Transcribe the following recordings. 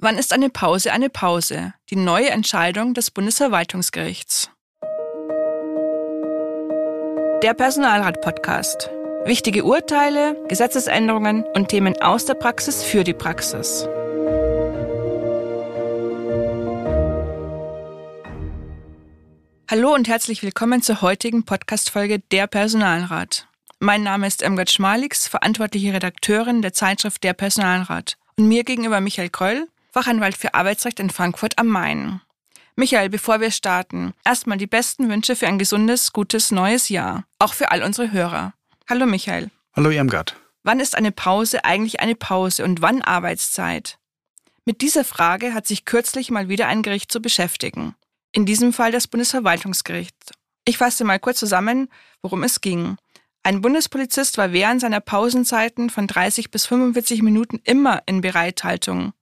Wann ist eine Pause eine Pause? Die neue Entscheidung des Bundesverwaltungsgerichts. Der Personalrat-Podcast. Wichtige Urteile, Gesetzesänderungen und Themen aus der Praxis für die Praxis. Hallo und herzlich willkommen zur heutigen Podcast-Folge Der Personalrat. Mein Name ist Emgard Schmalix, verantwortliche Redakteurin der Zeitschrift Der Personalrat. Und mir gegenüber Michael Kröll, Fachanwalt für Arbeitsrecht in Frankfurt am Main. Michael, bevor wir starten, erstmal die besten Wünsche für ein gesundes, gutes neues Jahr. Auch für all unsere Hörer. Hallo Michael. Hallo Irmgard. Wann ist eine Pause eigentlich eine Pause und wann Arbeitszeit? Mit dieser Frage hat sich kürzlich mal wieder ein Gericht zu beschäftigen. In diesem Fall das Bundesverwaltungsgericht. Ich fasse mal kurz zusammen, worum es ging. Ein Bundespolizist war während seiner Pausenzeiten von 30 bis 45 Minuten immer in Bereithaltung.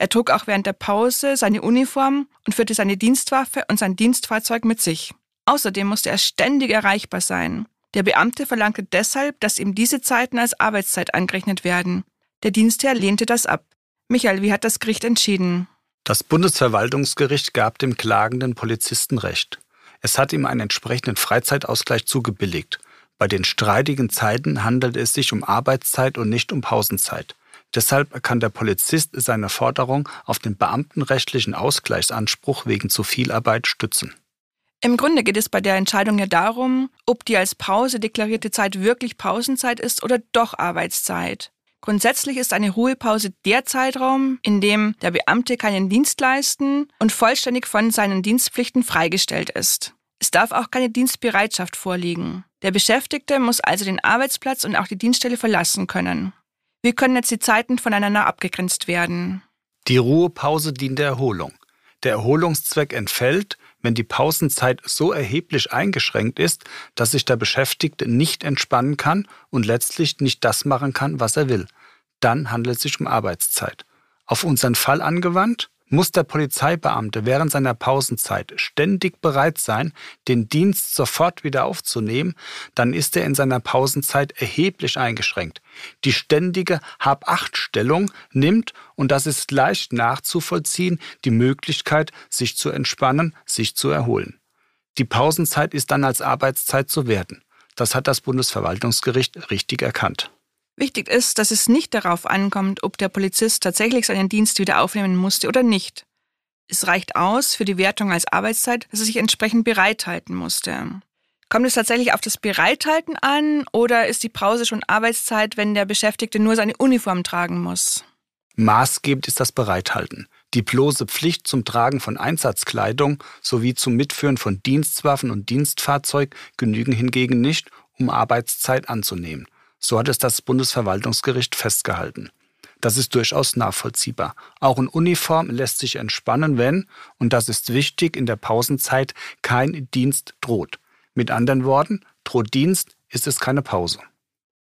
Er trug auch während der Pause seine Uniform und führte seine Dienstwaffe und sein Dienstfahrzeug mit sich. Außerdem musste er ständig erreichbar sein. Der Beamte verlangte deshalb, dass ihm diese Zeiten als Arbeitszeit angerechnet werden. Der Dienstherr lehnte das ab. Michael, wie hat das Gericht entschieden? Das Bundesverwaltungsgericht gab dem klagenden Polizisten Recht. Es hat ihm einen entsprechenden Freizeitausgleich zugebilligt. Bei den streitigen Zeiten handelt es sich um Arbeitszeit und nicht um Pausenzeit. Deshalb kann der Polizist seine Forderung auf den beamtenrechtlichen Ausgleichsanspruch wegen zu viel Arbeit stützen. Im Grunde geht es bei der Entscheidung ja darum, ob die als Pause deklarierte Zeit wirklich Pausenzeit ist oder doch Arbeitszeit. Grundsätzlich ist eine Ruhepause der Zeitraum, in dem der Beamte keinen Dienst leisten und vollständig von seinen Dienstpflichten freigestellt ist. Es darf auch keine Dienstbereitschaft vorliegen. Der Beschäftigte muss also den Arbeitsplatz und auch die Dienststelle verlassen können. Wie können jetzt die Zeiten voneinander abgegrenzt werden? Die Ruhepause dient der Erholung. Der Erholungszweck entfällt, wenn die Pausenzeit so erheblich eingeschränkt ist, dass sich der Beschäftigte nicht entspannen kann und letztlich nicht das machen kann, was er will. Dann handelt es sich um Arbeitszeit. Auf unseren Fall angewandt, muss der Polizeibeamte während seiner Pausenzeit ständig bereit sein, den Dienst sofort wieder aufzunehmen, dann ist er in seiner Pausenzeit erheblich eingeschränkt. Die ständige Hab-Acht-Stellung nimmt, und das ist leicht nachzuvollziehen, die Möglichkeit, sich zu entspannen, sich zu erholen. Die Pausenzeit ist dann als Arbeitszeit zu werten. Das hat das Bundesverwaltungsgericht richtig erkannt. Wichtig ist, dass es nicht darauf ankommt, ob der Polizist tatsächlich seinen Dienst wieder aufnehmen musste oder nicht. Es reicht aus für die Wertung als Arbeitszeit, dass er sich entsprechend bereithalten musste. Kommt es tatsächlich auf das Bereithalten an oder ist die Pause schon Arbeitszeit, wenn der Beschäftigte nur seine Uniform tragen muss? Maßgebend ist das Bereithalten. Die bloße Pflicht zum Tragen von Einsatzkleidung sowie zum Mitführen von Dienstwaffen und Dienstfahrzeug genügen hingegen nicht, um Arbeitszeit anzunehmen. So hat es das Bundesverwaltungsgericht festgehalten. Das ist durchaus nachvollziehbar. Auch in Uniform lässt sich entspannen, wenn, und das ist wichtig, in der Pausenzeit kein Dienst droht. Mit anderen Worten, droht Dienst, ist es keine Pause.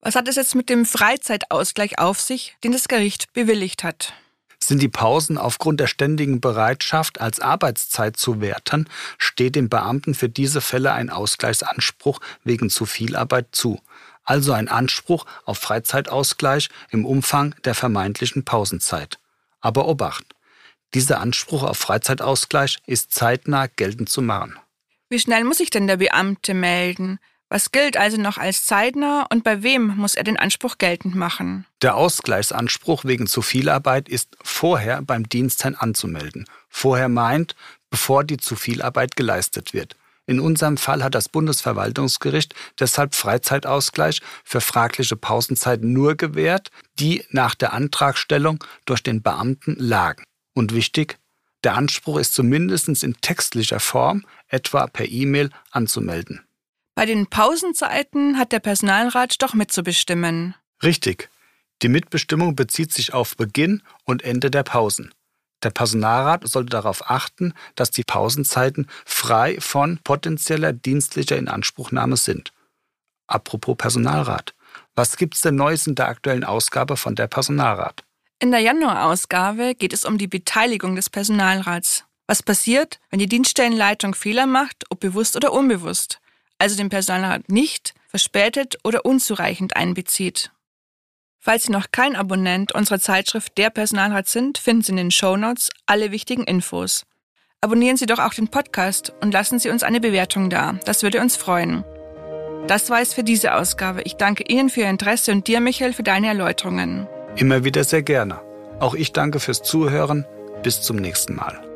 Was hat es jetzt mit dem Freizeitausgleich auf sich, den das Gericht bewilligt hat? Sind die Pausen aufgrund der ständigen Bereitschaft als Arbeitszeit zu werten, steht dem Beamten für diese Fälle ein Ausgleichsanspruch wegen zu viel Arbeit zu also ein Anspruch auf Freizeitausgleich im Umfang der vermeintlichen Pausenzeit. Aber Obacht, dieser Anspruch auf Freizeitausgleich ist zeitnah geltend zu machen. Wie schnell muss sich denn der Beamte melden? Was gilt also noch als zeitnah und bei wem muss er den Anspruch geltend machen? Der Ausgleichsanspruch wegen zu viel Arbeit ist vorher beim Dienstherrn anzumelden. Vorher meint, bevor die zu viel Arbeit geleistet wird. In unserem Fall hat das Bundesverwaltungsgericht deshalb Freizeitausgleich für fragliche Pausenzeiten nur gewährt, die nach der Antragstellung durch den Beamten lagen. Und wichtig, der Anspruch ist zumindest in textlicher Form, etwa per E-Mail, anzumelden. Bei den Pausenzeiten hat der Personalrat doch mitzubestimmen. Richtig. Die Mitbestimmung bezieht sich auf Beginn und Ende der Pausen. Der Personalrat sollte darauf achten, dass die Pausenzeiten frei von potenzieller dienstlicher Inanspruchnahme sind. Apropos Personalrat. Was gibt's denn Neues in der aktuellen Ausgabe von der Personalrat? In der Januarausgabe geht es um die Beteiligung des Personalrats. Was passiert, wenn die Dienststellenleitung Fehler macht, ob bewusst oder unbewusst, also den Personalrat nicht, verspätet oder unzureichend einbezieht? Falls Sie noch kein Abonnent unserer Zeitschrift Der Personalrat sind, finden Sie in den Shownotes alle wichtigen Infos. Abonnieren Sie doch auch den Podcast und lassen Sie uns eine Bewertung da. Das würde uns freuen. Das war es für diese Ausgabe. Ich danke Ihnen für Ihr Interesse und dir, Michael, für deine Erläuterungen. Immer wieder sehr gerne. Auch ich danke fürs Zuhören. Bis zum nächsten Mal.